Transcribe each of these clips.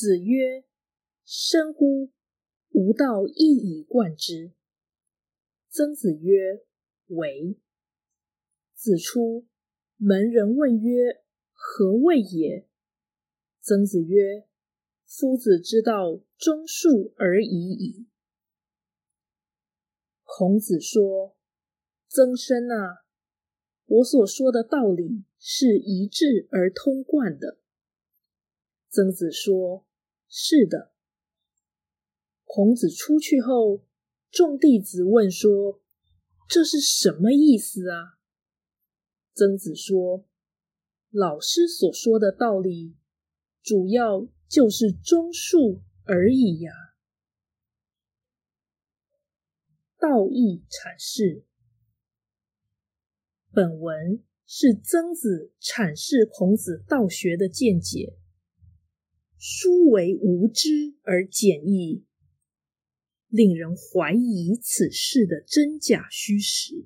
子曰：“深乎！吾道一以贯之。”曾子曰：“为。”子出门人问曰：“何谓也？”曾子曰：“夫子之道，忠恕而已矣。”孔子说：“曾参啊，我所说的道理是一致而通贯的。”曾子说：“是的。”孔子出去后，众弟子问说：“这是什么意思啊？”曾子说：“老师所说的道理，主要就是忠恕而已呀。”道义阐释，本文是曾子阐释孔子道学的见解。殊为无知而简易，令人怀疑此事的真假虚实。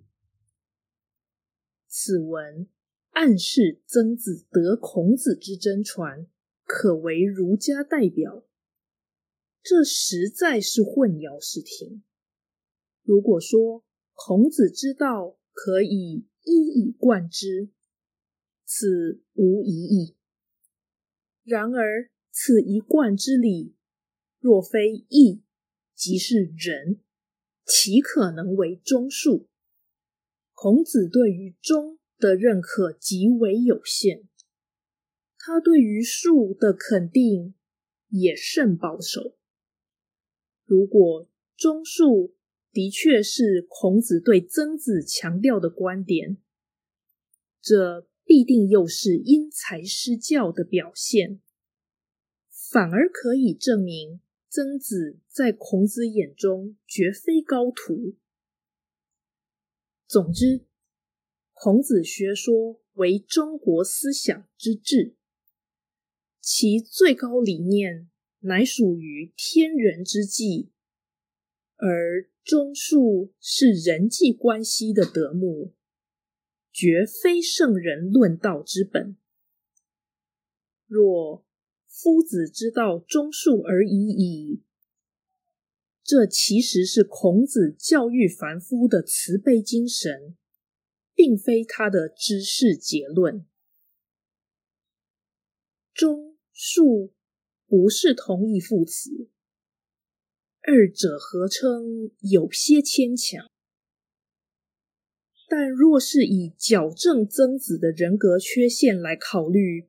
此文暗示曾子得孔子之真传，可为儒家代表，这实在是混淆视听。如果说孔子之道可以一以贯之，此无疑义。然而，此一贯之理，若非义，即是仁，岂可能为忠恕？孔子对于忠的认可极为有限，他对于恕的肯定也甚保守。如果忠恕的确是孔子对曾子强调的观点，这必定又是因材施教的表现。反而可以证明，曾子在孔子眼中绝非高徒。总之，孔子学说为中国思想之治，其最高理念乃属于天人之际，而忠恕是人际关系的德目，绝非圣人论道之本。若夫子之道，忠恕而已矣。这其实是孔子教育凡夫的慈悲精神，并非他的知识结论。忠恕不是同义副词，二者合称有些牵强。但若是以矫正曾子的人格缺陷来考虑，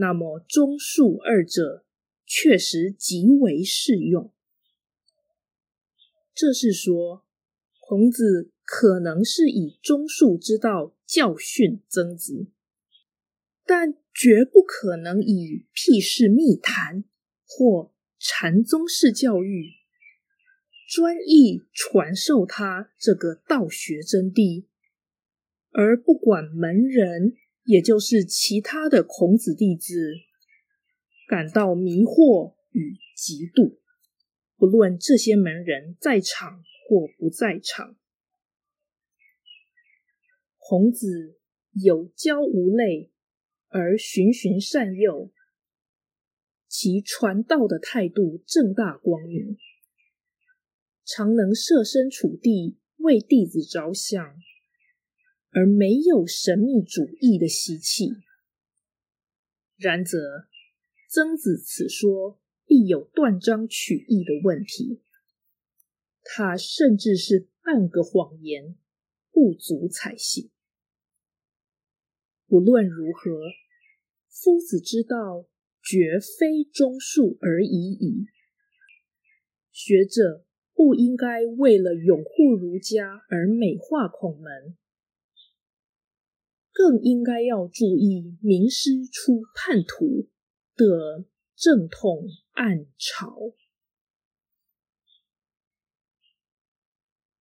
那么，中术二者确实极为适用。这是说，孔子可能是以中恕之道教训曾子，但绝不可能以辟世密谈或禅宗式教育，专意传授他这个道学真谛，而不管门人。也就是其他的孔子弟子感到迷惑与嫉妒，不论这些门人在场或不在场，孔子有教无类而循循善诱，其传道的态度正大光明，常能设身处地为弟子着想。而没有神秘主义的习气。然则，曾子此说必有断章取义的问题。他甚至是半个谎言，不足采信。不论如何，夫子之道绝非忠恕而已矣。学者不应该为了拥护儒家而美化孔门。更应该要注意名师出叛徒的阵痛暗潮。